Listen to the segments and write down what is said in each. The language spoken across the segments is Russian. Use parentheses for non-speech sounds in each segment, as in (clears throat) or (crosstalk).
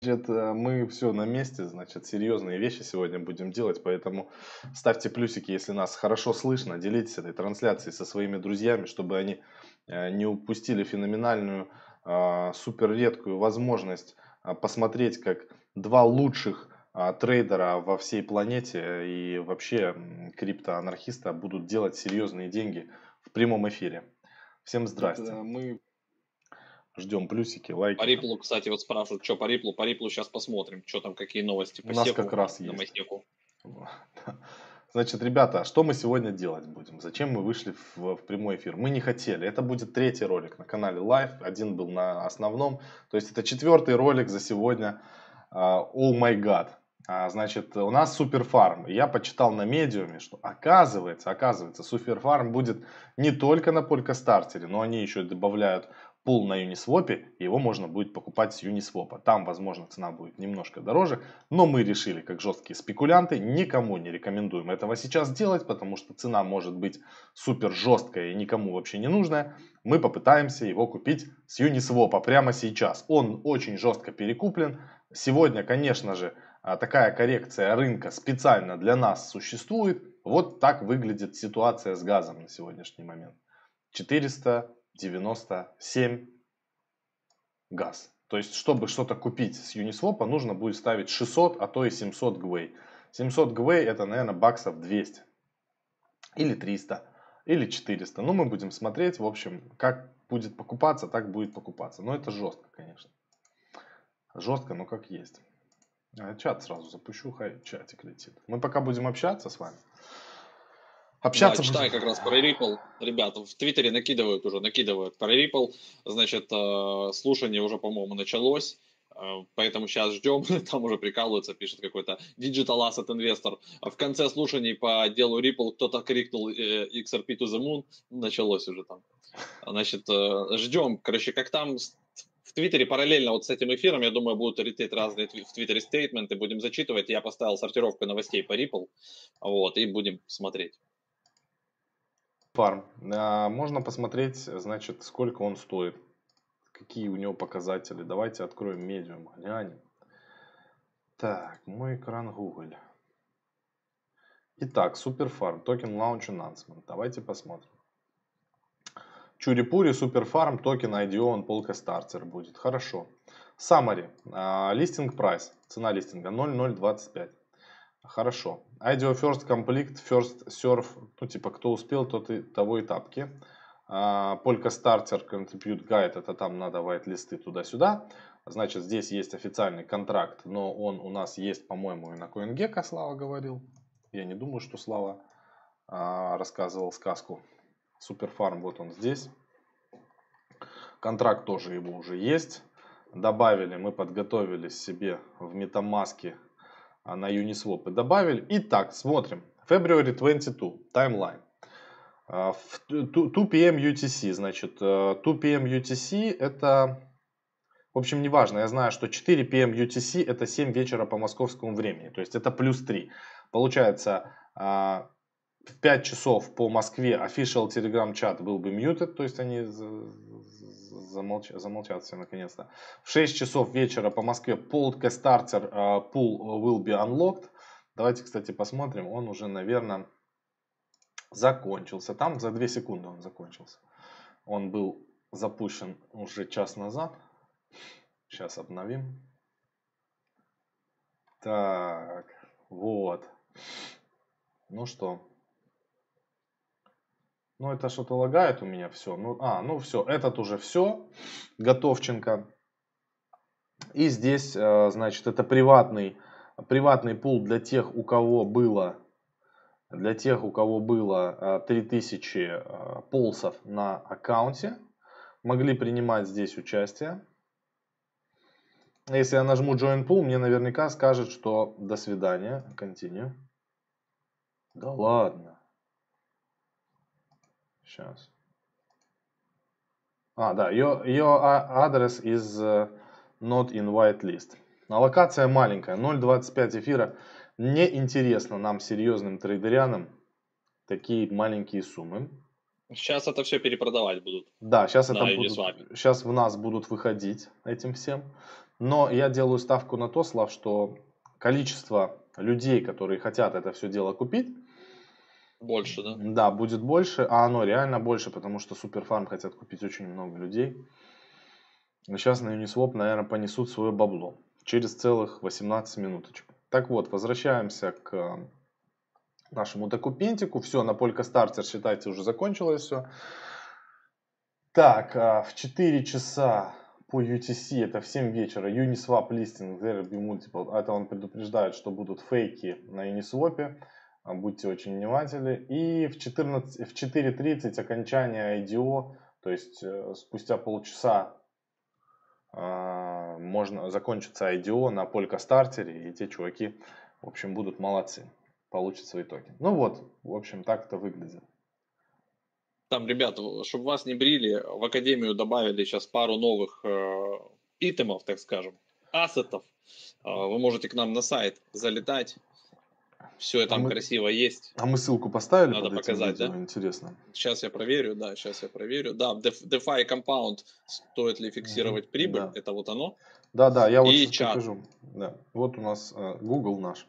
Значит, э, мы все на месте, значит, серьезные вещи сегодня будем делать, поэтому ставьте плюсики, если нас хорошо слышно, делитесь этой трансляцией со своими друзьями, чтобы они э, не упустили феноменальную, а, супер редкую возможность а, посмотреть, как два лучших а, трейдера во всей планете и вообще криптоанархиста будут делать серьезные деньги в прямом эфире. Всем здрасте. Мы Ждем плюсики, лайки. По Риплу, кстати, вот спрашивают, что по Риплу. По Риплу сейчас посмотрим, что там, какие новости по У нас секу, как раз на есть. (laughs) Значит, ребята, что мы сегодня делать будем? Зачем мы вышли в, в прямой эфир? Мы не хотели. Это будет третий ролик на канале Live. Один был на основном. То есть это четвертый ролик за сегодня. Uh, oh my god. Uh, значит, у нас суперфарм. Я почитал на медиуме, что оказывается, оказывается, суперфарм будет не только на Polkastarter, но они еще добавляют пул на Uniswap, его можно будет покупать с Uniswap. Там, возможно, цена будет немножко дороже, но мы решили, как жесткие спекулянты, никому не рекомендуем этого сейчас делать, потому что цена может быть супер жесткая и никому вообще не нужная. Мы попытаемся его купить с Uniswap прямо сейчас. Он очень жестко перекуплен. Сегодня, конечно же, а, такая коррекция рынка специально для нас существует. Вот так выглядит ситуация с газом на сегодняшний момент. 400 97 газ. То есть, чтобы что-то купить с Uniswap, нужно будет ставить 600, а то и 700 гвей. 700 гвей это, наверное, баксов 200. Или 300. Или 400. Ну, мы будем смотреть, в общем, как будет покупаться, так будет покупаться. Но это жестко, конечно. Жестко, но как есть. Чат сразу запущу, хай чатик летит. Мы пока будем общаться с вами. Общаться. Да, читай как раз про Ripple. Ребята, в Твиттере накидывают уже, накидывают про Ripple. Значит, э, слушание уже, по-моему, началось. Э, поэтому сейчас ждем. (laughs) Там уже прикалывается, пишет какой-то Digital Asset Investor. В конце слушаний по делу Ripple кто-то крикнул э, XRP to the moon. Началось уже там. Значит, ждем. Короче, как там в Твиттере параллельно вот с этим эфиром, я думаю, будут лететь разные в Твиттере стейтменты, будем зачитывать. Я поставил сортировку новостей по Ripple, вот, и будем смотреть Farm. А, можно посмотреть, значит, сколько он стоит. Какие у него показатели. Давайте откроем Medium, глянем. Так, мой экран Google. Итак, SuperFarm Token Launch Announcement. Давайте посмотрим. Чурипури, SuperFarm Token IDO, Polkastarter будет. Хорошо. Summary. Листинг прайс. Цена листинга 0,025. Хорошо. IDEO First Complete, First Serve, ну типа кто успел, тот и того и тапки. Polka Starter Contribute Guide, это там надо white-листы туда-сюда. Значит, здесь есть официальный контракт, но он у нас есть, по-моему, и на CoinGecko, Слава говорил. Я не думаю, что Слава uh, рассказывал сказку. Суперфарм, вот он здесь. Контракт тоже его уже есть. Добавили, мы подготовили себе в а, на Uniswap добавили. Итак, смотрим. February 22, таймлайн. В 2 PM UTC, значит, 2 PM UTC это, в общем, не важно. Я знаю, что 4 PM UTC это 7 вечера по московскому времени, то есть это плюс 3. Получается, а, 5 часов по Москве official Telegram чат был бы muted, то есть они замолч... замолчат все наконец-то. В 6 часов вечера по Москве Starter uh, Pool will be unlocked. Давайте, кстати, посмотрим. Он уже, наверное, закончился. Там за 2 секунды он закончился. Он был запущен уже час назад. Сейчас обновим. Так, вот. Ну что, ну, это что-то лагает у меня все. Ну, а, ну все, этот уже все. Готовченко. И здесь, э, значит, это приватный, приватный пул для тех, у кого было, для тех, у кого было 3000 э, э, полсов на аккаунте. Могли принимать здесь участие. Если я нажму Join Pool, мне наверняка скажет, что до свидания. Continue. Да ладно. Сейчас. А, да, ее, ее адрес is э, not in white list. Аллокация маленькая, 0.25 эфира. Не интересно нам, серьезным трейдерянам, такие маленькие суммы. Сейчас это все перепродавать будут. Да, сейчас, это будут, сейчас в нас будут выходить этим всем. Но я делаю ставку на то, Слав, что количество людей, которые хотят это все дело купить, больше, да? Да, будет больше, а оно реально больше, потому что Суперфарм хотят купить очень много людей. Сейчас на Uniswap, наверное, понесут свое бабло через целых 18 минуточек. Так вот, возвращаемся к нашему документику. Все, на Полька Стартер, считайте, уже закончилось все. Так, а, в 4 часа по UTC, это в 7 вечера, Uniswap листинг, ZRB Multiple, это он предупреждает, что будут фейки на Uniswap, будьте очень внимательны. И в, 14, в 4.30 окончание IDO, то есть э, спустя полчаса а, можно закончится IDO на Полька Стартере, и те чуваки, в общем, будут молодцы, получат свои токи. Ну вот, в общем, так это выглядит. Там, ребята, чтобы вас не брили, в Академию добавили сейчас пару новых э, итемов, так скажем, ассетов. Э, вы можете к нам на сайт залетать, все там а мы, красиво есть. А мы ссылку поставили? Надо показать, видео? да? Интересно. Сейчас я проверю, да, сейчас я проверю. Да, DeFi Compound, стоит ли фиксировать mm-hmm. прибыль, да. это вот оно. Да, да, я вот И чат. покажу. Да, вот у нас э, Google наш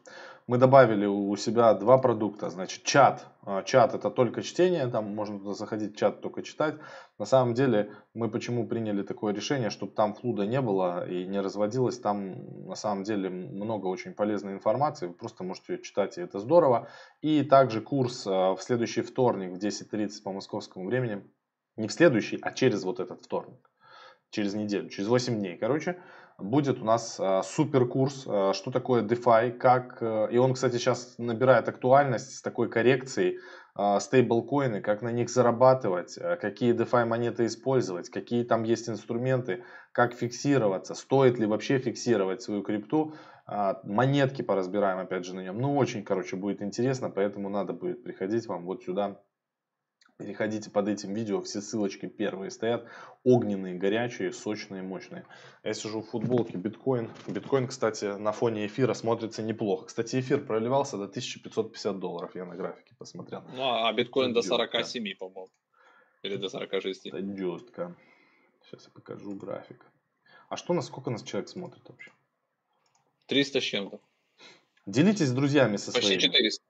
мы добавили у себя два продукта. Значит, чат. А, чат это только чтение, там можно туда заходить, чат только читать. На самом деле, мы почему приняли такое решение, чтобы там флуда не было и не разводилось. Там на самом деле много очень полезной информации. Вы просто можете ее читать, и это здорово. И также курс а, в следующий вторник в 10.30 по московскому времени. Не в следующий, а через вот этот вторник. Через неделю, через 8 дней. Короче, будет у нас э, супер курс, э, что такое DeFi, как, э, и он, кстати, сейчас набирает актуальность с такой коррекцией, стейблкоины, как на них зарабатывать, какие DeFi монеты использовать, какие там есть инструменты, как фиксироваться, стоит ли вообще фиксировать свою крипту, монетки поразбираем опять же на нем. Ну, очень, короче, будет интересно, поэтому надо будет приходить вам вот сюда Переходите под этим видео, все ссылочки первые стоят. Огненные, горячие, сочные, мощные. Я сижу в футболке биткоин. Биткоин, кстати, на фоне эфира смотрится неплохо. Кстати, эфир проливался до 1550 долларов, я на графике посмотрел. Ну, а биткоин до 47, по-моему. Или до 46. Это жестко. Сейчас я покажу график. А что, насколько нас человек смотрит вообще? 300 с чем-то. Делитесь с друзьями со Почти своими. Почти 400.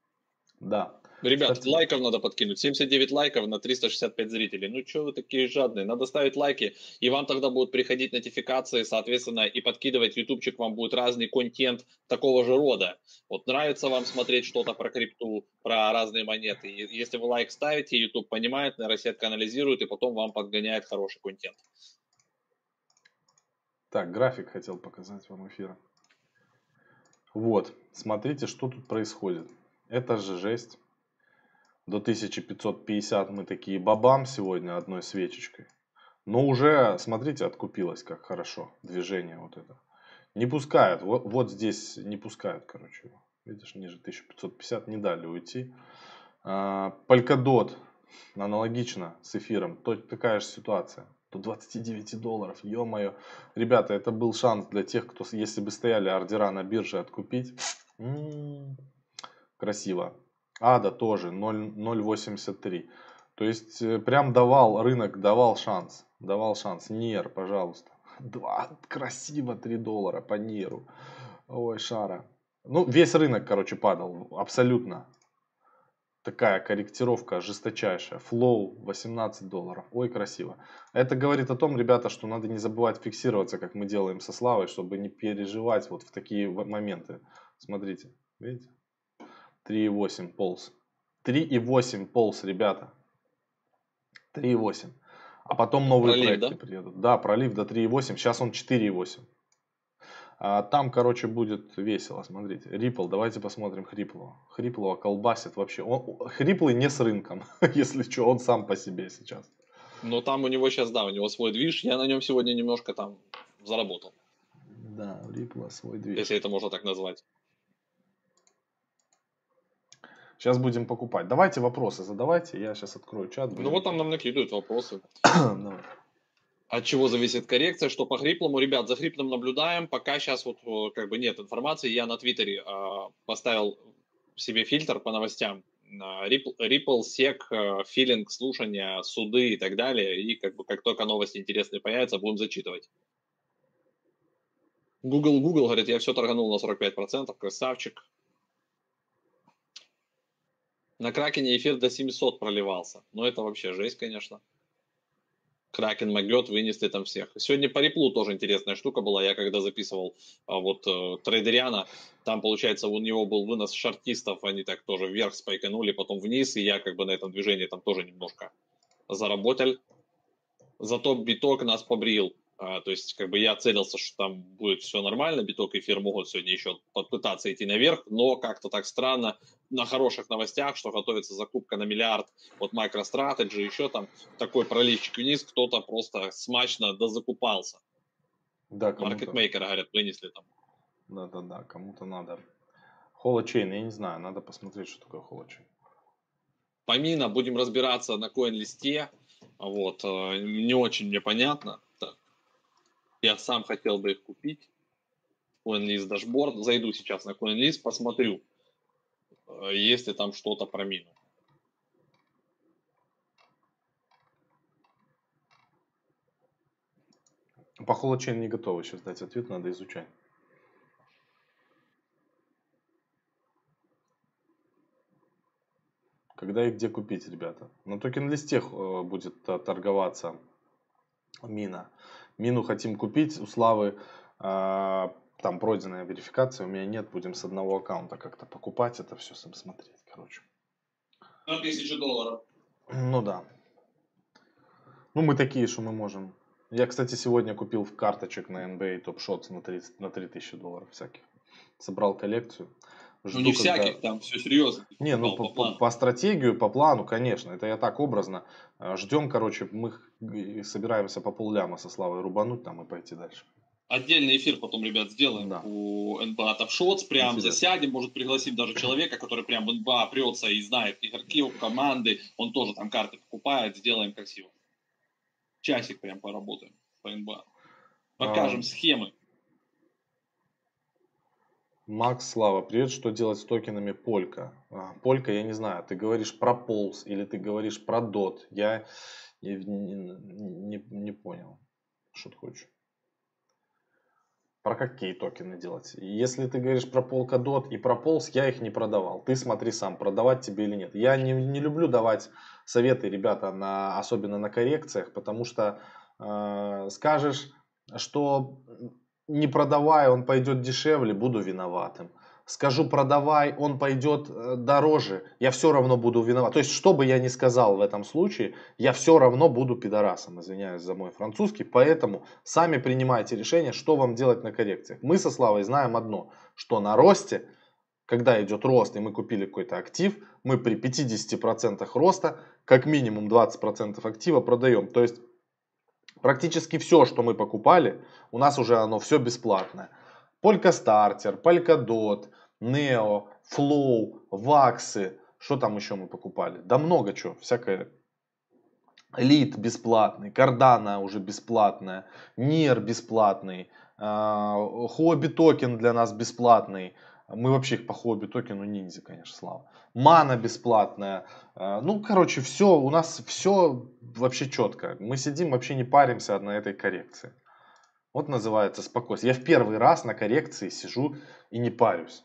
Да. Ребят, Кстати. лайков надо подкинуть. 79 лайков на 365 зрителей. Ну что вы такие жадные? Надо ставить лайки, и вам тогда будут приходить нотификации, соответственно, и подкидывать ютубчик вам будет разный контент такого же рода. Вот нравится вам смотреть что-то про крипту, про разные монеты. Если вы лайк ставите, YouTube понимает, нейросетка анализирует, и потом вам подгоняет хороший контент. Так, график хотел показать вам эфира. Вот, смотрите, что тут происходит. Это же жесть до 1550 мы такие бабам сегодня одной свечечкой. Но уже, смотрите, откупилось как хорошо движение вот это. Не пускают, вот, вот здесь не пускают, короче. Видишь, ниже 1550 не дали уйти. Polkadot аналогично с эфиром, то, такая же ситуация. До 29 долларов, ё-моё. Ребята, это был шанс для тех, кто, если бы стояли ордера на бирже, откупить. М-м-м, красиво. Ада тоже 0,83. То есть э, прям давал, рынок давал шанс. Давал шанс. Нир, пожалуйста. (laughs) Два, красиво 3 доллара по Ниру. Ой, шара. Ну, весь рынок, короче, падал. Абсолютно. Такая корректировка жесточайшая. Флоу 18 долларов. Ой, красиво. Это говорит о том, ребята, что надо не забывать фиксироваться, как мы делаем со Славой, чтобы не переживать вот в такие моменты. Смотрите, видите? 3,8 полз. 3,8 полз, ребята. 3,8. А потом новые пролив, проекты да? приедут. Да, пролив до 3,8. Сейчас он 4,8. А там, короче, будет весело. Смотрите. Ripple. Давайте посмотрим Хриплого. Хриплого колбасит вообще. Он, Хриплый не с рынком. (laughs) Если что, он сам по себе сейчас. Но там у него сейчас, да, у него свой движ. Я на нем сегодня немножко там заработал. Да, Рипла свой движ. Если это можно так назвать. Сейчас будем покупать. Давайте вопросы задавайте. Я сейчас открою чат. Ну вот там нам накидывают вопросы. (clears throat) От чего зависит коррекция, что по хриплому, ребят, за хриплым наблюдаем, пока сейчас вот э, как бы нет информации, я на Твиттере э, поставил себе фильтр по новостям, Ripple, Ripple SEC, филинг, слушания, суды и так далее, и как бы как только новости интересные появятся, будем зачитывать. Google, Google говорит, я все торганул на 45%, красавчик. На Кракене эфир до 700 проливался. Но это вообще жесть, конечно. Кракен могет, вынесли там всех. Сегодня по реплу тоже интересная штука была. Я когда записывал а, вот э, трейдериана, там, получается, у него был вынос шартистов, они так тоже вверх спайканули, потом вниз, и я как бы на этом движении там тоже немножко заработал. Зато биток нас побрил. А, то есть, как бы я целился, что там будет все нормально, биток и эфир могут сегодня еще попытаться идти наверх, но как-то так странно на хороших новостях, что готовится закупка на миллиард от MicroStrategy, еще там такой проливчик вниз, кто-то просто смачно дозакупался. Да, Маркетмейкеры, говорят, вынесли там. Да-да-да, кому-то надо. Холочейн, я не знаю, надо посмотреть, что такое холочейн. Помимо будем разбираться на коин-листе, вот, э, не очень мне понятно, я сам хотел бы их купить. CoinList дашборд. Зайду сейчас на CoinList, посмотрю, э, есть ли там что-то про мину. По холочейн не готовы сейчас дать ответ, надо изучать. Когда и где купить, ребята? На токен-листе э, будет э, торговаться мина. Мину хотим купить, у Славы э, там пройденная верификация, у меня нет, будем с одного аккаунта как-то покупать это все, сам смотреть, короче. На тысячу долларов. Ну да. Ну мы такие, что мы можем. Я, кстати, сегодня купил в карточек на NBA Top Shots на 30, на 3000 долларов всяких. Собрал коллекцию. Жду, ну не когда... всяких, там все серьезно. Не, ну по, по, по стратегию, по плану, конечно, это я так образно. Э, Ждем, короче, мы собираемся по полляма со Славой рубануть там и пойти дальше. Отдельный эфир потом, ребят, сделаем да. у НБА Shots, прям Интересно. засядем, может пригласим даже человека, который прям в НБА прется и знает игроки, команды, он тоже там карты покупает, сделаем красиво. Часик прям поработаем по НБА. Покажем а... схемы. Макс Слава, привет, что делать с токенами Полька? А, Полька, я не знаю, ты говоришь про Полс или ты говоришь про Дот? Я не, не, не, понял, что ты хочешь. Про какие токены делать? Если ты говоришь про Polkadot и про Полс, я их не продавал. Ты смотри сам, продавать тебе или нет. Я не, не люблю давать советы, ребята, на, особенно на коррекциях, потому что э, скажешь, что не продавай, он пойдет дешевле, буду виноватым. Скажу продавай, он пойдет э, дороже, я все равно буду виноват. То есть, что бы я ни сказал в этом случае, я все равно буду пидорасом, извиняюсь за мой французский. Поэтому сами принимайте решение, что вам делать на коррекциях. Мы со Славой знаем одно, что на росте, когда идет рост, и мы купили какой-то актив, мы при 50% роста, как минимум 20% актива продаем. То есть, Практически все, что мы покупали, у нас уже оно все бесплатное. Polkastarter, Polkadot, Neo, Flow, Ваксы. Что там еще мы покупали? Да много чего. Всякое. Лид бесплатный, Cardano уже бесплатная, Нир бесплатный, Хобби токен для нас бесплатный. Мы вообще их по хобби токену ниндзя, конечно, слава. Мана бесплатная. А, ну, короче, все, у нас все вообще четко. Мы сидим, вообще не паримся на этой коррекции. Вот называется спокойствие. Я в первый раз на коррекции сижу и не парюсь.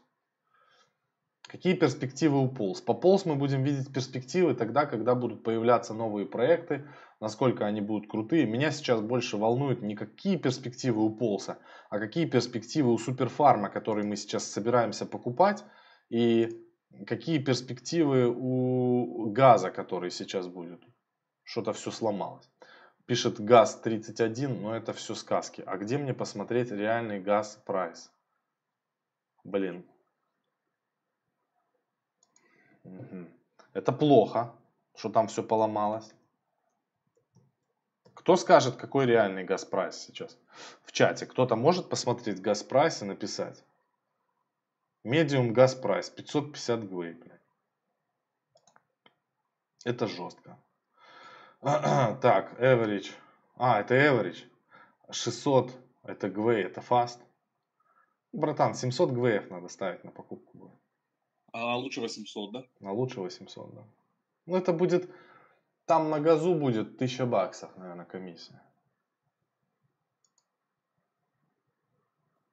Какие перспективы у Полз? По Полз мы будем видеть перспективы тогда, когда будут появляться новые проекты, насколько они будут крутые. Меня сейчас больше волнуют не какие перспективы у Полса, а какие перспективы у Суперфарма, который мы сейчас собираемся покупать, и какие перспективы у газа, который сейчас будет. Что-то все сломалось. Пишет газ 31, но это все сказки. А где мне посмотреть реальный газ прайс? Блин. Это плохо, что там все поломалось. Кто скажет, какой реальный gas price сейчас? В чате кто-то может посмотреть gas price и написать? Medium gas price 550 gwei. Это жестко. (clears throat) Так, average. А, это average. 600 это gwei, это fast. Братан, 700 гвеев надо ставить на покупку. А лучше 800, да? А лучше 800, да. Ну, это будет там на газу будет 1000 баксов, наверное, комиссия.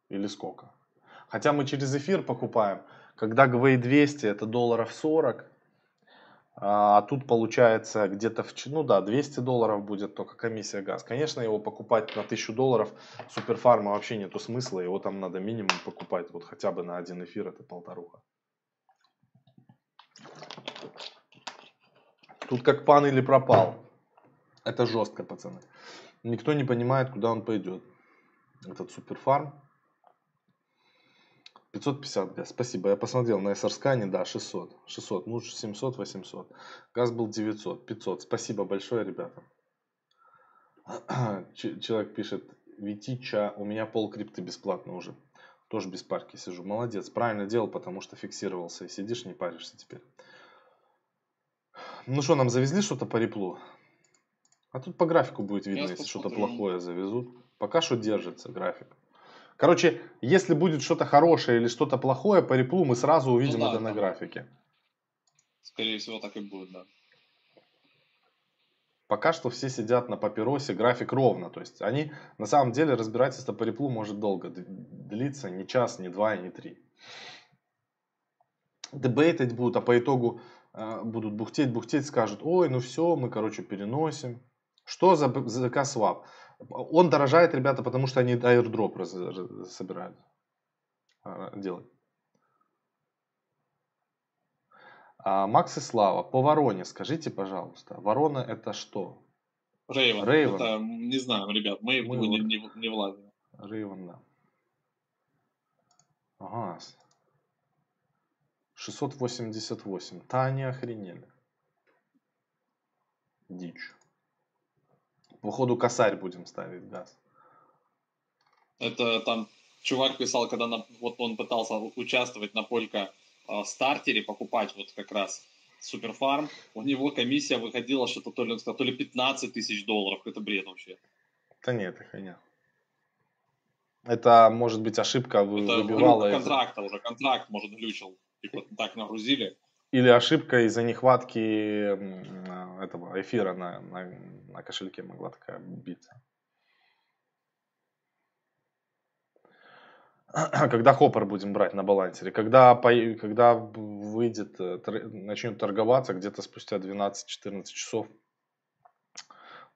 Или сколько? Хотя мы через эфир покупаем. Когда GWay 200 это долларов 40, а тут получается где-то, в, ну да, 200 долларов будет только комиссия газ. Конечно, его покупать на 1000 долларов суперфарма вообще нету смысла. Его там надо минимум покупать вот хотя бы на один эфир, это полторуха. Тут как пан или пропал. Это жестко, пацаны. Никто не понимает, куда он пойдет. Этот суперфарм. 550 газ. Спасибо. Я посмотрел на SR да, 600. 600. Ну, 700, 800. Газ был 900, 500. Спасибо большое, ребята. (clears throat) Человек пишет, Витича, у меня пол крипты бесплатно уже. Тоже без парки сижу. Молодец. Правильно делал, потому что фиксировался. И сидишь, не паришься теперь. Ну что, нам завезли что-то по реплу? А тут по графику будет видно, Я если что-то плохое завезут. Пока что держится график. Короче, если будет что-то хорошее или что-то плохое по реплу, мы сразу ну увидим ну, да, это на графике. Скорее всего, так и будет, да. Пока что все сидят на папиросе, график ровно. То есть они, на самом деле, разбирательство по реплу может долго длиться, не час, не два, не три. Дебейтить будут, а по итогу будут бухтеть, бухтеть, скажут, ой, ну все, мы, короче, переносим. Что за ЗК свап? Он дорожает, ребята, потому что они airdrop собирают а, делать. А, Макс и Слава, по Вороне скажите, пожалуйста, Ворона это что? Рейвен. Рейвен. Это, не знаю, ребят, мы, мы не, не, не влазим. Рейвен, да. Ага. 688. Таня охренели. Дичь. Походу косарь будем ставить газ. Это там чувак писал, когда на, вот он пытался участвовать на полька э, стартере, покупать вот как раз суперфарм, у него комиссия выходила что-то то ли, то ли 15 тысяч долларов. Это бред вообще. Да нет, это хуйня. Это может быть ошибка вы, это выбивала. Это контракта уже, контракт может глючил. Типа так нагрузили. Или ошибка из-за нехватки этого эфира на, на, на кошельке могла такая биться. (clears throat) Когда хоппер будем брать на балансере? Когда, когда выйдет, э, начнет торговаться, где-то спустя 12-14 часов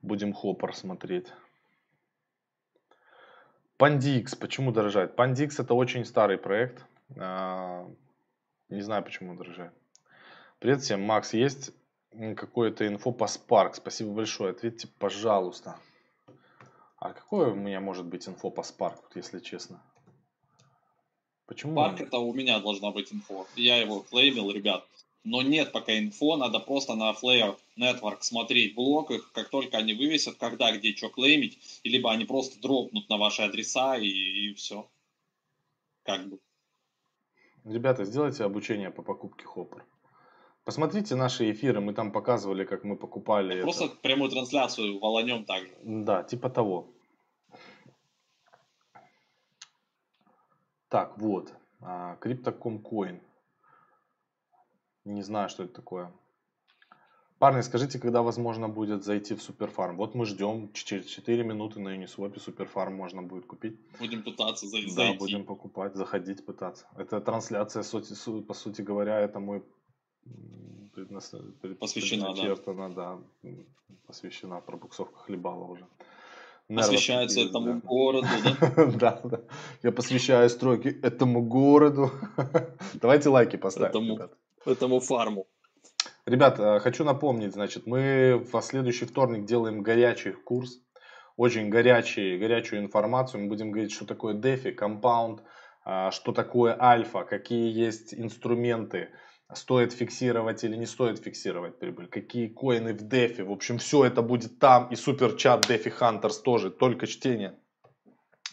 будем хоппер смотреть. Pandix, почему дорожает? Pandix это очень старый проект. Не знаю, почему дорожает. Привет всем, Макс, есть какое-то инфо по Spark? Спасибо большое, ответьте, пожалуйста. А какое у меня может быть инфо по Spark, если честно? Почему? Spark это у меня должна быть инфо. Я его клеймил, ребят. Но нет пока инфо, надо просто на Flare Network смотреть блок их, как только они вывесят, когда, где, что клеймить, либо они просто дропнут на ваши адреса и, и все. Как бы. Ребята, сделайте обучение по покупке хоппер. Посмотрите наши эфиры, мы там показывали, как мы покупали. Просто это. прямую трансляцию волонем также. Да, типа того. Так, вот. Crypto.com Coin. Не знаю, что это такое. Парни, скажите, когда возможно будет зайти в Суперфарм? Вот мы ждем, через 4 минуты на Uniswap Суперфарм можно будет купить. Будем пытаться зайти. Да, будем покупать, заходить, пытаться. Это трансляция, по сути говоря, это мой посвящена, да. да, посвящена пробуксовка хлебала уже. Посвящается Нервы, этому да. городу, да? (laughs) да, да. Я посвящаю строки этому городу. (laughs) Давайте лайки поставим. Этому фарму. Ребят, э, хочу напомнить, значит, мы в следующий вторник делаем горячий курс, очень горячий, горячую информацию. Мы будем говорить, что такое DeFi, компаунд, э, что такое альфа, какие есть инструменты, стоит фиксировать или не стоит фиксировать прибыль, какие коины в дефи, в общем, все это будет там, и супер чат DeFi Hunters тоже, только чтение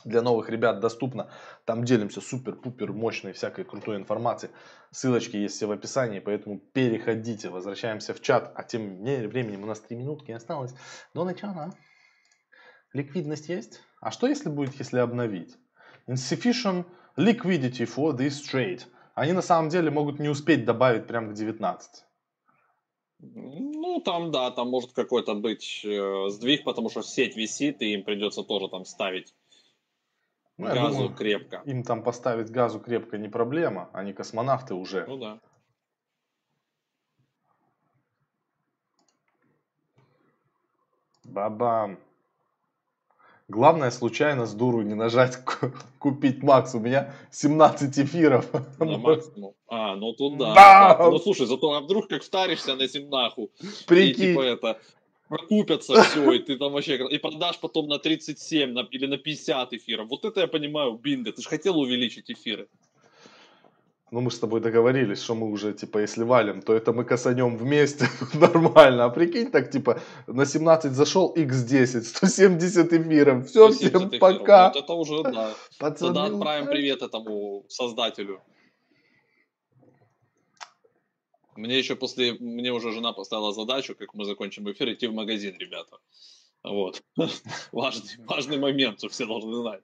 для новых ребят доступно. Там делимся супер-пупер мощной всякой крутой информацией. Ссылочки есть все в описании, поэтому переходите. Возвращаемся в чат. А тем временем у нас 3 минутки осталось до начала. Ликвидность есть? А что если будет, если обновить? Insufficient liquidity for this trade они на самом деле могут не успеть добавить прям к 19. Ну, там, да, там может какой-то быть э, сдвиг, потому что сеть висит, и им придется тоже там ставить Ну, газу думаю, крепко. Им там поставить газу крепко не проблема, они космонавты уже. Ну да. Бабам. Главное, случайно с дуру не нажать купить Макс. У меня 17 эфиров. На (laughs) максимум. А, ну тут да. да. Ну слушай, зато а вдруг как втаришься на земнаху. Прикинь. И типа это прокупятся все, и ты там вообще, и продашь потом на 37 на, или на 50 эфиров. Вот это я понимаю, бинго, ты же хотел увеличить эфиры. Ну, мы с тобой договорились, что мы уже, типа, если валим, то это мы косанем вместе (laughs) нормально. А прикинь, так, типа, на 17 зашел, x10, 170 эфиров. Все, всем эфиров. пока. Вот это уже, да. (laughs) Пацаны, Тогда отправим привет этому создателю. Мне еще после, мне уже жена поставила задачу, как мы закончим эфир, идти в магазин, ребята. Вот. (laughs) важный, важный момент, что все должны знать.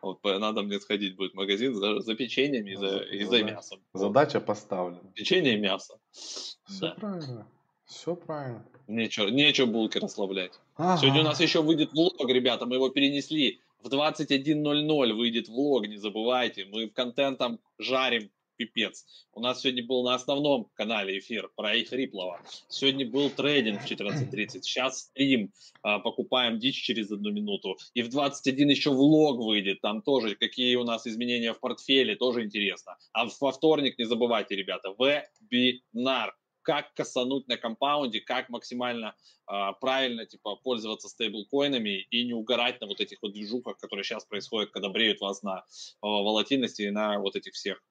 Вот, надо мне сходить будет в магазин за, за печеньями и за, и за мясом. Задача поставлена. Печенье и мясо. Все да. правильно. Все правильно. Нечего, нечего булки расслаблять. Ага. Сегодня у нас еще выйдет влог, ребята. Мы его перенесли. В 21.00 выйдет влог, не забывайте. Мы контентом жарим пипец. У нас сегодня был на основном канале эфир про их Риплова. Сегодня был трейдинг в 14.30. Сейчас стрим. А, покупаем дичь через одну минуту. И в 21 еще влог выйдет. Там тоже какие у нас изменения в портфеле. Тоже интересно. А во вторник не забывайте, ребята, вебинар как касануть на компаунде, как максимально э, правильно типа пользоваться стейблкоинами и не угорать на вот этих вот движухах, которые сейчас происходят, когда бреют вас на э, волатильности и на вот этих всех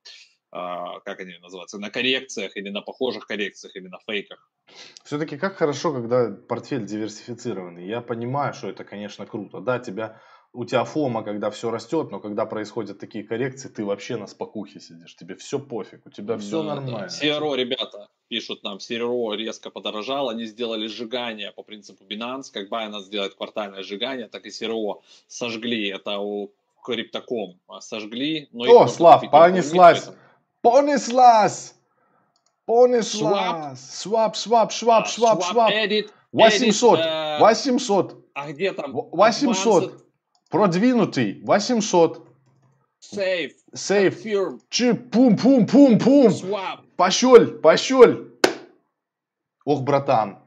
как они называются, на коррекциях или на похожих коррекциях или на фейках. Все-таки как хорошо, когда портфель диверсифицированный. Я понимаю, что это, конечно, круто. Да, тебя, у тебя фома, когда все растет, но когда происходят такие коррекции, ты вообще на спокухе сидишь. Тебе все пофиг, у тебя все да, нормально. Да. CRO, ребята, пишут нам, CRO резко подорожал, они сделали сжигание по принципу Binance, как Binance сделает квартальное сжигание, так и CRO сожгли, это у Криптоком сожгли. Но О, Слав, понеслась! Понеслась! Понеслась! Swap, swap, swap, swap, swap. 800, 800. А где там? 800. Продвинутый. 800. Save. Save. Чи, пум, пум, пум, пум. Swap. Пошел, пошел. Ох, братан.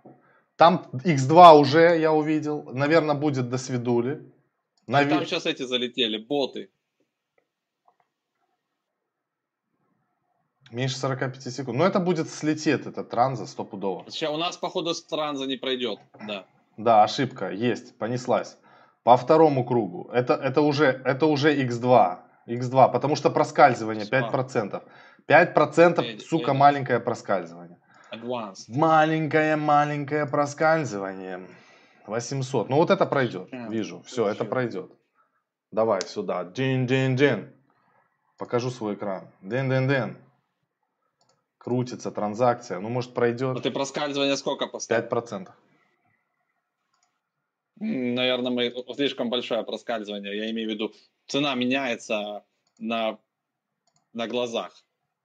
Там X2 уже я увидел. Наверное, будет до свидули. Навер... Там сейчас эти залетели, боты. Меньше 45 секунд. Но это будет слететь, это транза стопудово. Сейчас у нас, походу, транза не пройдет, да. Да, ошибка, есть, понеслась. По второму кругу. Это, это, уже, это уже x2. x2, потому что проскальзывание 5%. 5%, сука, маленькое проскальзывание. Advanced. Маленькое-маленькое проскальзывание. 800. Ну вот это пройдет, вижу. Все, это пройдет. Давай сюда. Джин-джин-джин. Покажу свой экран. Ден-ден-ден крутится транзакция, ну, может, пройдет... А ты проскальзывание сколько поставил? 5%. Наверное, мы слишком большое проскальзывание. Я имею в виду, цена меняется на, на глазах.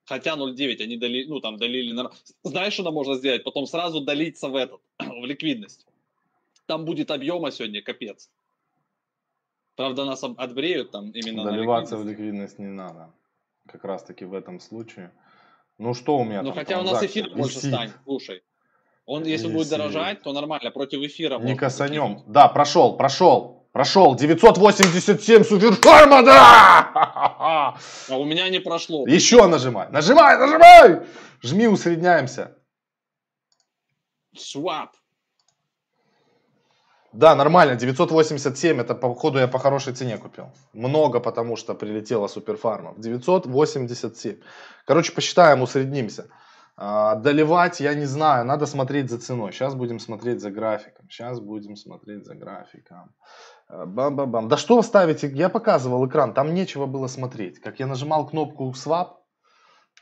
Хотя 0,9 они долили, ну, там долили... На... Знаешь, что можно сделать? Потом сразу долиться в этот, (clears throat) в ликвидность. Там будет объема сегодня, капец. Правда, нас отбреют там именно Доливаться в ликвидность не надо. Как раз таки в этом случае. Ну что у меня Ну хотя у нас эфир больше станет, слушай. Он, если Висит. будет дорожать, то нормально, против эфира. Не косанем. Да, прошел, прошел, прошел. 987 суперфарма, да! А у меня не прошло. Еще нажимай, нажимай, нажимай! Жми, усредняемся. Свап. Да, нормально, 987, это походу я по хорошей цене купил. Много, потому что прилетела суперфармов. 987. Короче, посчитаем, усреднимся. А, доливать, я не знаю, надо смотреть за ценой. Сейчас будем смотреть за графиком. Сейчас будем смотреть за графиком. А, бам-бам-бам. Да что ставите? Я показывал экран, там нечего было смотреть. Как я нажимал кнопку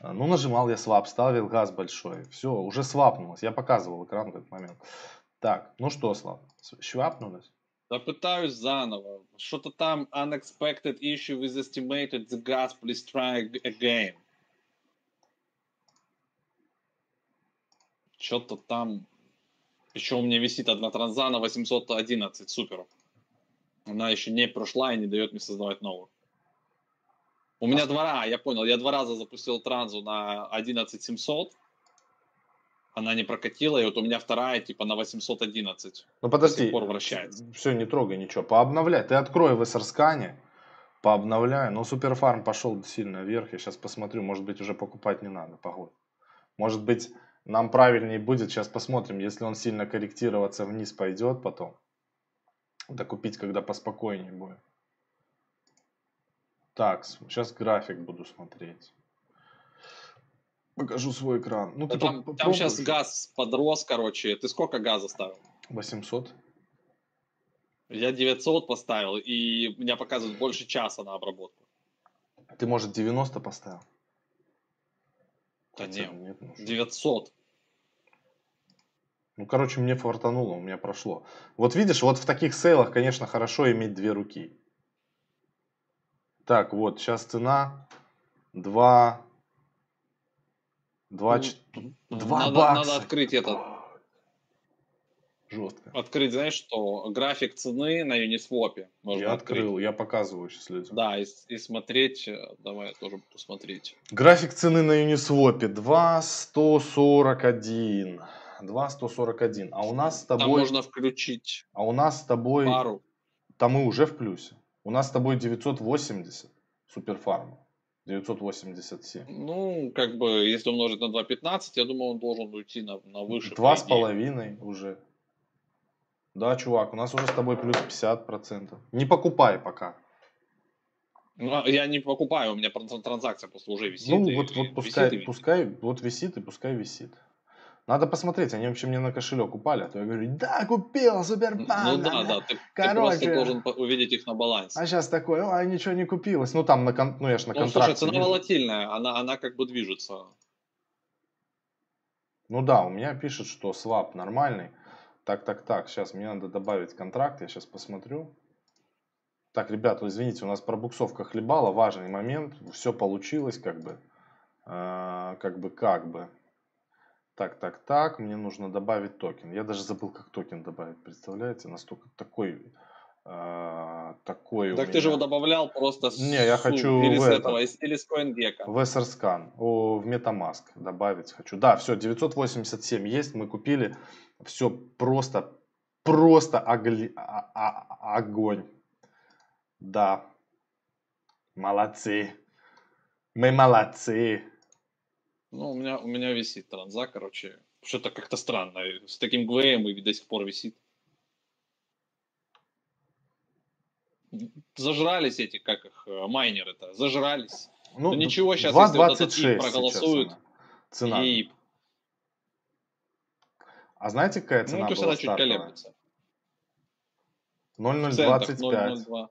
а, ну нажимал я swap, ставил газ большой. Все, уже свапнулось. Я показывал экран в этот момент. Так, ну что, Слав, швапнулись? Да пытаюсь заново. Что-то там unexpected issue with estimated the gas, please try again. Что-то там... Еще у меня висит одна транзана 811, супер. Она еще не прошла и не дает мне создавать новую. У меня два раза, я понял, я два раза запустил транзу на 11700, она не прокатила, и вот у меня вторая типа на 811. Ну подожди, до сих пор вращается. все, не трогай ничего, пообновляй. Ты открой в SR-скане, пообновляй. Но Суперфарм пошел сильно вверх, я сейчас посмотрю, может быть уже покупать не надо, погодь. Может быть нам правильнее будет, сейчас посмотрим, если он сильно корректироваться вниз пойдет потом. Докупить, когда поспокойнее будет. Так, сейчас график буду смотреть. Покажу свой экран. Ну, ты там, там сейчас газ подрос, короче. Ты сколько газа ставил? 800. Я 900 поставил, и меня показывает больше часа на обработку. Ты, может, 90 поставил? Да нет, нет 900. Ну, короче, мне фартануло, у меня прошло. Вот видишь, вот в таких сейлах, конечно, хорошо иметь две руки. Так, вот, сейчас цена 2... 2, ну, 2 надо, бакса. Надо открыть этот. Жестко. Открыть, знаешь, что график цены на Uniswap. Можно я открыть. открыл, я показываю сейчас людям. Да, и, и смотреть, э, давай я тоже буду смотреть. График цены на Uniswap 2,141. 2,141. А у нас с тобой... Там можно включить А у нас с тобой... Пару. Там мы уже в плюсе. У нас с тобой 980 суперфарма. 987. Ну, как бы, если умножить на 2,15, я думаю, он должен уйти на, на выше. Два с половиной уже. Да, чувак, у нас уже с тобой плюс 50%. Не покупай пока. Ну, а я не покупаю, у меня транзакция просто уже висит. Ну, вот, вот пускай, пускай вот висит и пускай висит. Надо посмотреть, они вообще мне на кошелек упали, а то я говорю, да, купил, супер Ну да, да, ты, Короче, ты просто должен увидеть их на балансе. А сейчас такой, а ничего не купилось. Ну там, на кон... ну я ж на ну, контракте. Слушай, цена волатильная, она, она как бы движется. Ну да, у меня пишет, что свап нормальный. Так, так, так, сейчас мне надо добавить контракт, я сейчас посмотрю. Так, ребята, извините, у нас пробуксовка хлебала, важный момент, все получилось как бы, э, как бы, как бы. Так, так, так, мне нужно добавить токен. Я даже забыл, как токен добавить, представляете? Настолько такой... Э, такой так ты меня... же его добавлял просто с... Не, я хочу или в с этого, или с CoinGecko. В Etherscan, о, в MetaMask добавить хочу. Да, все, 987 есть, мы купили. Все просто, просто огли... а, а, огонь. Да. Молодцы. Мы молодцы. Ну, у меня, у меня висит транза, короче. Что-то как-то странно. С таким ГВМ и до сих пор висит. Зажрались эти, как их, э, майнеры-то, зажрались. Ну, ну ничего, сейчас, если вот этот проголосуют, цена. И... А знаете, какая цена ну, то есть была она чуть колеблется. 0,025.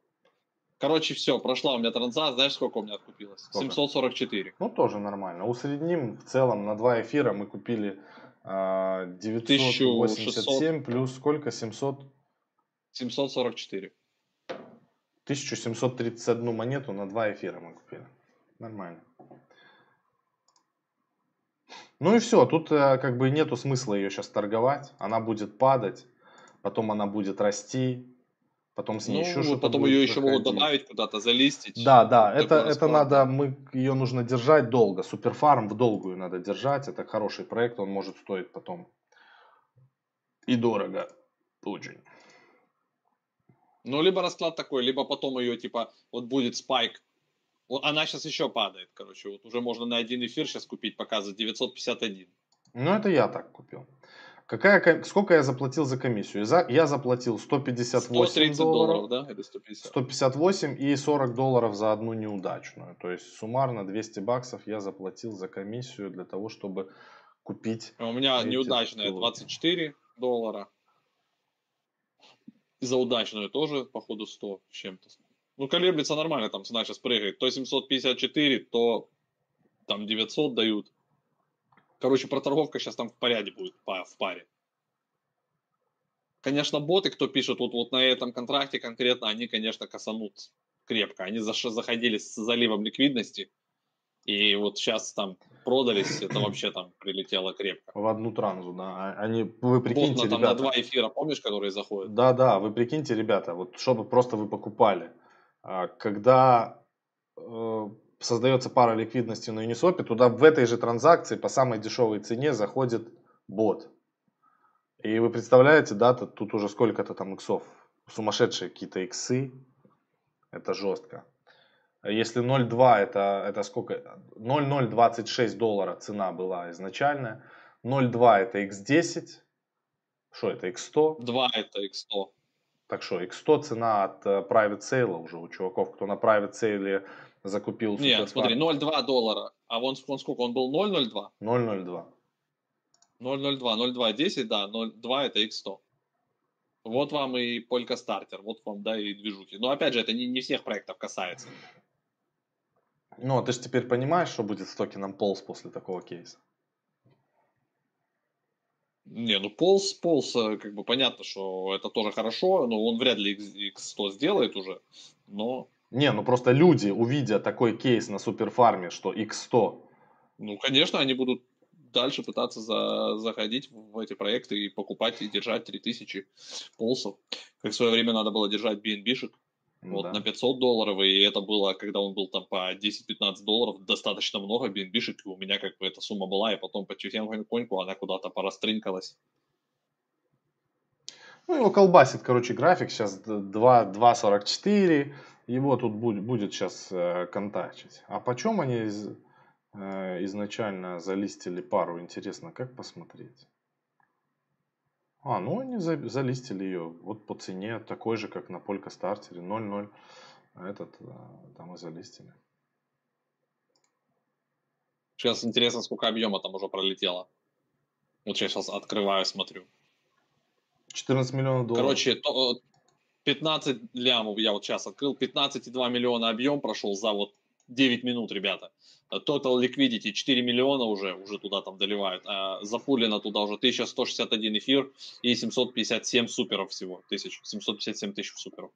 Короче, все, прошла у меня транза, знаешь, сколько у меня откупилось? Сколько? 744. Ну, тоже нормально. Усредним в целом на два эфира мы купили э, 987 1600. плюс сколько? 700? 744. 1731 монету на два эфира мы купили. Нормально. Ну и все, тут э, как бы нету смысла ее сейчас торговать. Она будет падать, потом она будет расти, Потом с ней ну, еще что-то Потом ее еще могут добавить куда-то, залистить. Да, да, это, это надо, мы, ее нужно держать долго. Суперфарм в долгую надо держать. Это хороший проект, он может стоить потом и дорого. Очень. Ну, либо расклад такой, либо потом ее, типа, вот будет спайк. Она сейчас еще падает, короче. Вот уже можно на один эфир сейчас купить, показывать 951. Ну, это я так купил. Какая, сколько я заплатил за комиссию? Я заплатил 158 долларов, долларов да? Или 150? 158 и 40 долларов за одну неудачную. То есть суммарно 200 баксов я заплатил за комиссию для того, чтобы купить. У меня неудачная пилоты. 24 доллара. За удачную тоже, походу, 100 с чем-то. Ну, колеблется нормально, там цена сейчас прыгает. То 754, то там 900 дают. Короче, проторговка сейчас там в порядке будет в паре. Конечно, боты, кто пишет вот, вот на этом контракте конкретно, они, конечно, косанут крепко. Они заходили с заливом ликвидности, и вот сейчас там продались, это вообще там прилетело крепко. В одну транзу, да. А они, вы прикиньте, Бот на, там, ребята. на два эфира, помнишь, которые заходят? Да, да, вы прикиньте, ребята, вот чтобы просто вы покупали. А, когда э, создается пара ликвидности на Uniswap, туда в этой же транзакции по самой дешевой цене заходит бот. И вы представляете, да, тут уже сколько-то там иксов. Сумасшедшие какие-то иксы. Это жестко. Если 0,2 это, это сколько? 0,026 доллара цена была изначальная. 0,2 это x10. Что это, x100? 2 это x100. Так что, x100 цена от uh, private sale уже у чуваков, кто на private sale закупил. Нет, смотри, 0,2 доллара. А вон, вон сколько, он был 0,02? 0,02. 0,02, 0,2, да, 0,2 это x100. Вот вам и Полька стартер, вот вам, да, и движухи. Но опять же, это не, не всех проектов касается. Ну, а ты же теперь понимаешь, что будет с токеном полз после такого кейса? Не, ну полз, полз, как бы понятно, что это тоже хорошо, но он вряд ли X100 сделает уже, но... Не, ну просто люди, увидя такой кейс на суперфарме, что X100... Ну, конечно, они будут дальше пытаться за, заходить в эти проекты и покупать и держать 3000 полсов. Как в свое время надо было держать BNB-шек, вот да. на 500 долларов, и это было, когда он был там по 10-15 долларов, достаточно много BNB-шек, и у меня как бы эта сумма была, и потом по потихоньку она куда-то порастринкалась. Ну, его колбасит, короче, график сейчас 2.44, его тут будет, будет сейчас э, контачить. А почем они из, э, изначально залистили пару, интересно, как посмотреть? А, ну они за, залистили ее вот по цене, такой же, как на Полька стартере, 0.0. А этот э, там и залистили. Сейчас интересно, сколько объема там уже пролетело. Вот я сейчас открываю, смотрю. 14 миллионов долларов. Короче, 15 лямов я вот сейчас открыл. 15,2 миллиона объем прошел за вот 9 минут, ребята. Total Liquidity 4 миллиона уже, уже туда там доливают. А запулено туда уже 1161 эфир и 757 суперов всего. 1000, 757 тысяч суперов.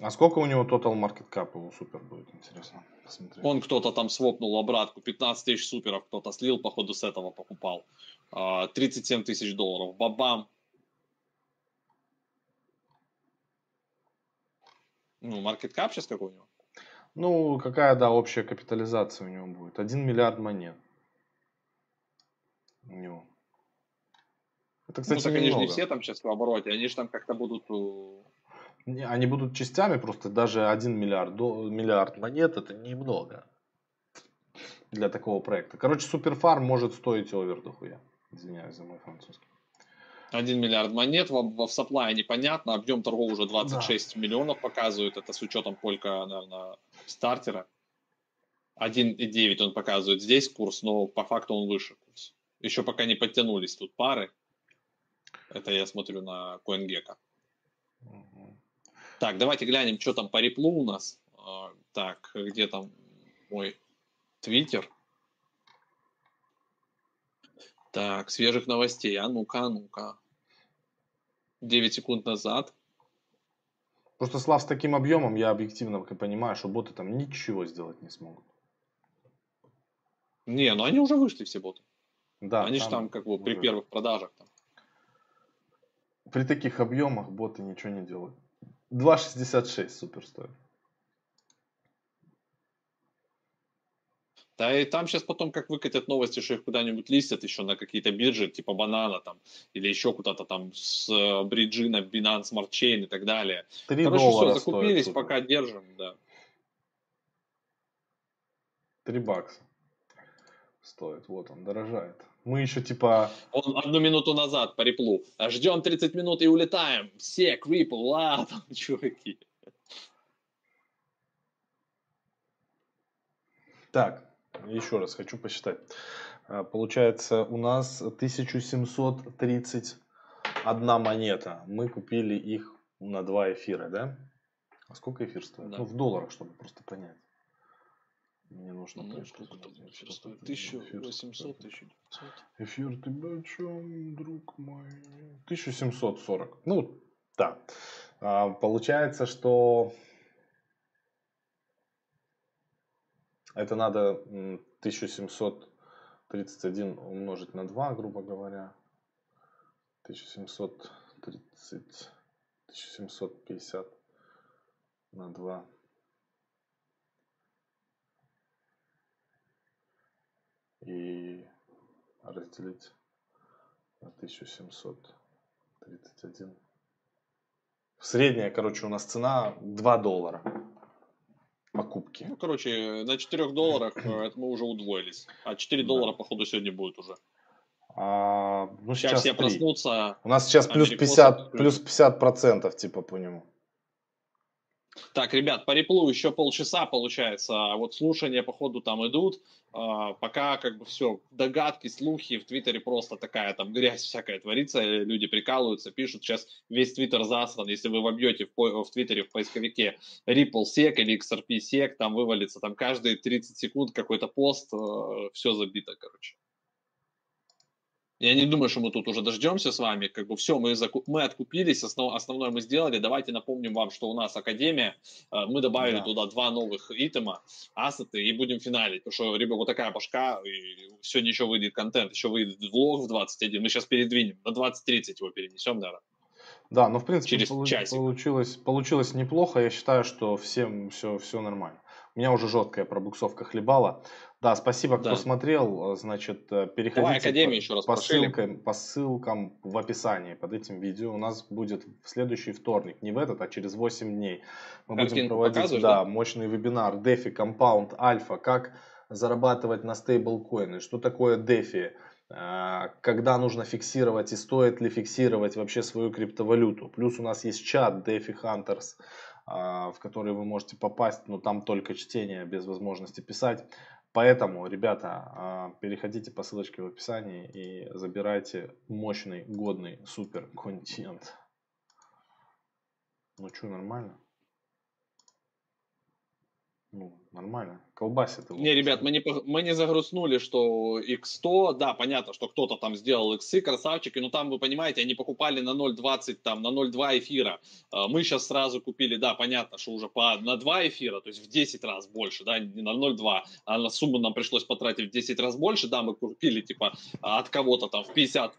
А сколько у него total market cap у супер будет, интересно посмотреть. Он кто-то там свопнул обратку, 15 тысяч суперов кто-то слил, походу с этого покупал. 37 а, тысяч долларов. Бабам. Ну, market cap сейчас какой у него? Ну, какая, да, общая капитализация у него будет? Один миллиард монет. У него. Это, ну, кстати, ну, так они же не все там сейчас в обороте, они же там как-то будут... Не, они будут частями, просто даже один миллиард, до, миллиард монет это немного для такого проекта. Короче, суперфарм может стоить овер дохуя. Извиняюсь за мой французский. 1 миллиард монет, в, в supply непонятно, объем торгов уже 26 да. миллионов показывает, это с учетом только, наверное, стартера. 1,9 он показывает здесь курс, но по факту он выше курс. Еще пока не подтянулись тут пары. Это я смотрю на CoinGecko. Угу. Так, давайте глянем, что там по реплу у нас. А, так, где там мой твиттер? Так, свежих новостей. А ну-ка, а ну-ка. 9 секунд назад. Просто Слав с таким объемом, я объективно понимаю, что боты там ничего сделать не смогут. Не, ну они уже вышли все боты. Да. Они же там как бы при первых продажах. Там. При таких объемах боты ничего не делают. 2.66 супер стоит. Да и там сейчас потом как выкатят новости, что их куда-нибудь листят еще на какие-то биржи, типа Банана там, или еще куда-то там с э, бриджи на Binance Smart Chain и так далее. 3 Короче, все, закупились, стоит, пока держим, да. 3 бакса стоит, вот он, дорожает. Мы еще типа... Он одну минуту назад по реплу. Ждем 30 минут и улетаем. Все, Крипл, ла, там, чуваки. Так, еще раз хочу посчитать. А, получается, у нас 1731 монета. Мы купили их на 2 эфира, да? А сколько эфир стоит? Да. Ну, в долларах, чтобы просто понять. Мне нужно ну, сколько там эфир стоит? 1800, 1900. Эфир, ты о чем, друг мой? 1740. Ну, да. А, получается, что Это надо 1731 умножить на 2, грубо говоря. 1730, 1750 на 2. И разделить на 1731. Средняя, короче, у нас цена 2 доллара покупки. Ну, короче, на 4 долларах э, это мы уже удвоились. А 4 доллара, да. походу, сегодня будет уже. А, ну, сейчас, сейчас все проснутся. У нас сейчас плюс 50, плюс 50 процентов, типа, по нему. Так, ребят, по реплу еще полчаса получается. А вот слушания, походу, там идут. А, пока как бы все, догадки, слухи, в Твиттере просто такая там грязь всякая творится, люди прикалываются, пишут, сейчас весь Твиттер засран, если вы вобьете в, в Твиттере в поисковике Ripple Sec или XRP Sec, там вывалится там каждые 30 секунд какой-то пост, э, все забито, короче. Я не думаю, что мы тут уже дождемся с вами. Как бы все, мы, закуп... мы откупились, основ... основное мы сделали. Давайте напомним вам, что у нас Академия. Э, мы добавили да. туда два новых итема, ассеты, и будем финалить. Потому что, ребят, вот такая башка, и сегодня еще выйдет контент, еще выйдет влог в 21. Мы сейчас передвинем, на 20-30 его перенесем, наверное. Да, ну в принципе Через получ... получилось, получилось неплохо. Я считаю, что всем все, все нормально. У меня уже жесткая пробуксовка хлебала. Да, спасибо, кто да. смотрел. Значит, э, переходите Давай, Академию по, еще раз по, ссылкам, по ссылкам в описании под этим видео. У нас будет в следующий вторник, не в этот, а через 8 дней. Мы Картинку будем проводить да, да, мощный вебинар DeFi Compound Alpha, как зарабатывать на стейблкоины, что такое DeFi, э, когда нужно фиксировать и стоит ли фиксировать вообще свою криптовалюту. Плюс у нас есть чат DeFi Hunters, а, в который вы можете попасть, но там только чтение, без возможности писать. Поэтому, ребята, а, переходите по ссылочке в описании и забирайте мощный, годный, супер контент. Ну что, нормально? Ну, нормально. Колбасит его. Не, ребят, мы не, мы не загрустнули, что X100, да, понятно, что кто-то там сделал X, красавчики, но там, вы понимаете, они покупали на 0.20, там, на 0.2 эфира. А, мы сейчас сразу купили, да, понятно, что уже по, на 2 эфира, то есть в 10 раз больше, да, не на 0.2, а на сумму нам пришлось потратить в 10 раз больше, да, мы купили, типа, от кого-то там в 50-60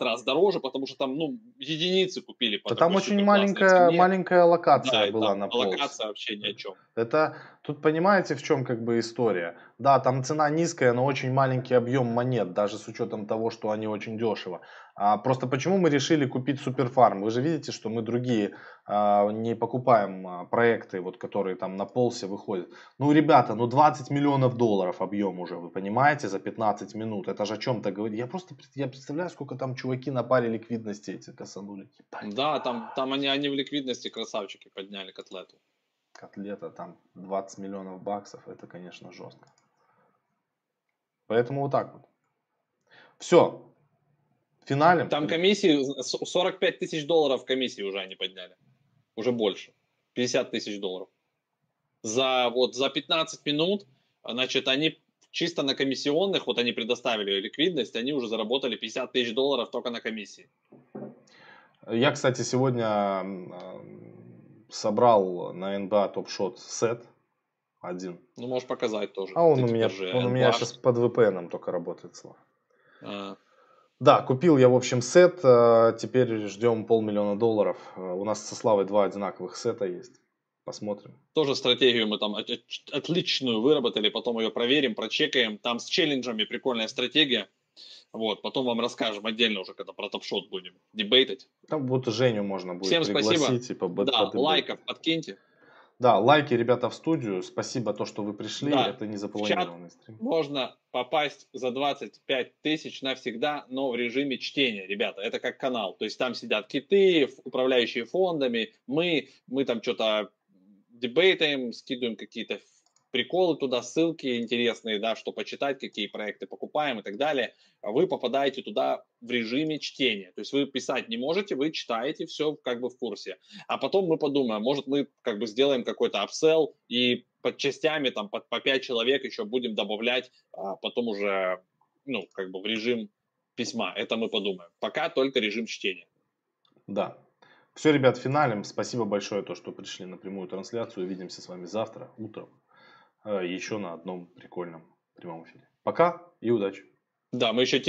раз дороже, потому что там, ну, единицы купили. Да там очень маленькая, маленькая локация да, была на пол. Локация вообще ни о чем. Это, тут понимаете, в чем как бы история. Да, там цена низкая, но очень маленький объем монет, даже с учетом того, что они очень дешево. А просто почему мы решили купить Суперфарм? Вы же видите, что мы другие а, не покупаем а, проекты, вот, которые там на полсе выходят. Ну, ребята, ну 20 миллионов долларов объем уже, вы понимаете, за 15 минут. Это же о чем-то говорит. Я просто я представляю, сколько там чуваки на паре ликвидности эти косанули. Да, там, там они, они в ликвидности красавчики подняли котлету котлета там 20 миллионов баксов, это, конечно, жестко. Поэтому вот так вот. Все. Финалем. Там комиссии, 45 тысяч долларов комиссии уже они подняли. Уже больше. 50 тысяч долларов. За, вот, за 15 минут, значит, они чисто на комиссионных, вот они предоставили ликвидность, они уже заработали 50 тысяч долларов только на комиссии. Я, кстати, сегодня собрал на НБА топ-шот сет один. Ну, можешь показать тоже. А он, у меня, он у меня сейчас под VPN только работает. А. Да, купил я, в общем, сет. А, теперь ждем полмиллиона долларов. А, у нас со Славой два одинаковых сета есть. Посмотрим. Тоже стратегию мы там отличную выработали, потом ее проверим, прочекаем. Там с челленджами прикольная стратегия. Вот, потом вам расскажем отдельно уже, когда про топшот будем дебейтить. Там вот Женю можно будет Всем пригласить. Спасибо. Типа, да, лайков подкиньте. Да, лайки, ребята, в студию. Спасибо, то, что вы пришли. Да. Это не запланированный стрим. Можно попасть за 25 тысяч навсегда, но в режиме чтения, ребята. Это как канал. То есть там сидят киты, управляющие фондами. Мы, мы там что-то дебейтаем, скидываем какие-то приколы туда, ссылки интересные, да, что почитать, какие проекты покупаем и так далее, вы попадаете туда в режиме чтения. То есть вы писать не можете, вы читаете все как бы в курсе. А потом мы подумаем, может мы как бы сделаем какой-то апсел и под частями там под, по 5 человек еще будем добавлять а потом уже ну как бы в режим письма. Это мы подумаем. Пока только режим чтения. Да. Все, ребят, финалем. Спасибо большое, то, что пришли на прямую трансляцию. Увидимся с вами завтра утром. Э, еще на одном прикольном прямом эфире. Пока и удачи! Да, мы еще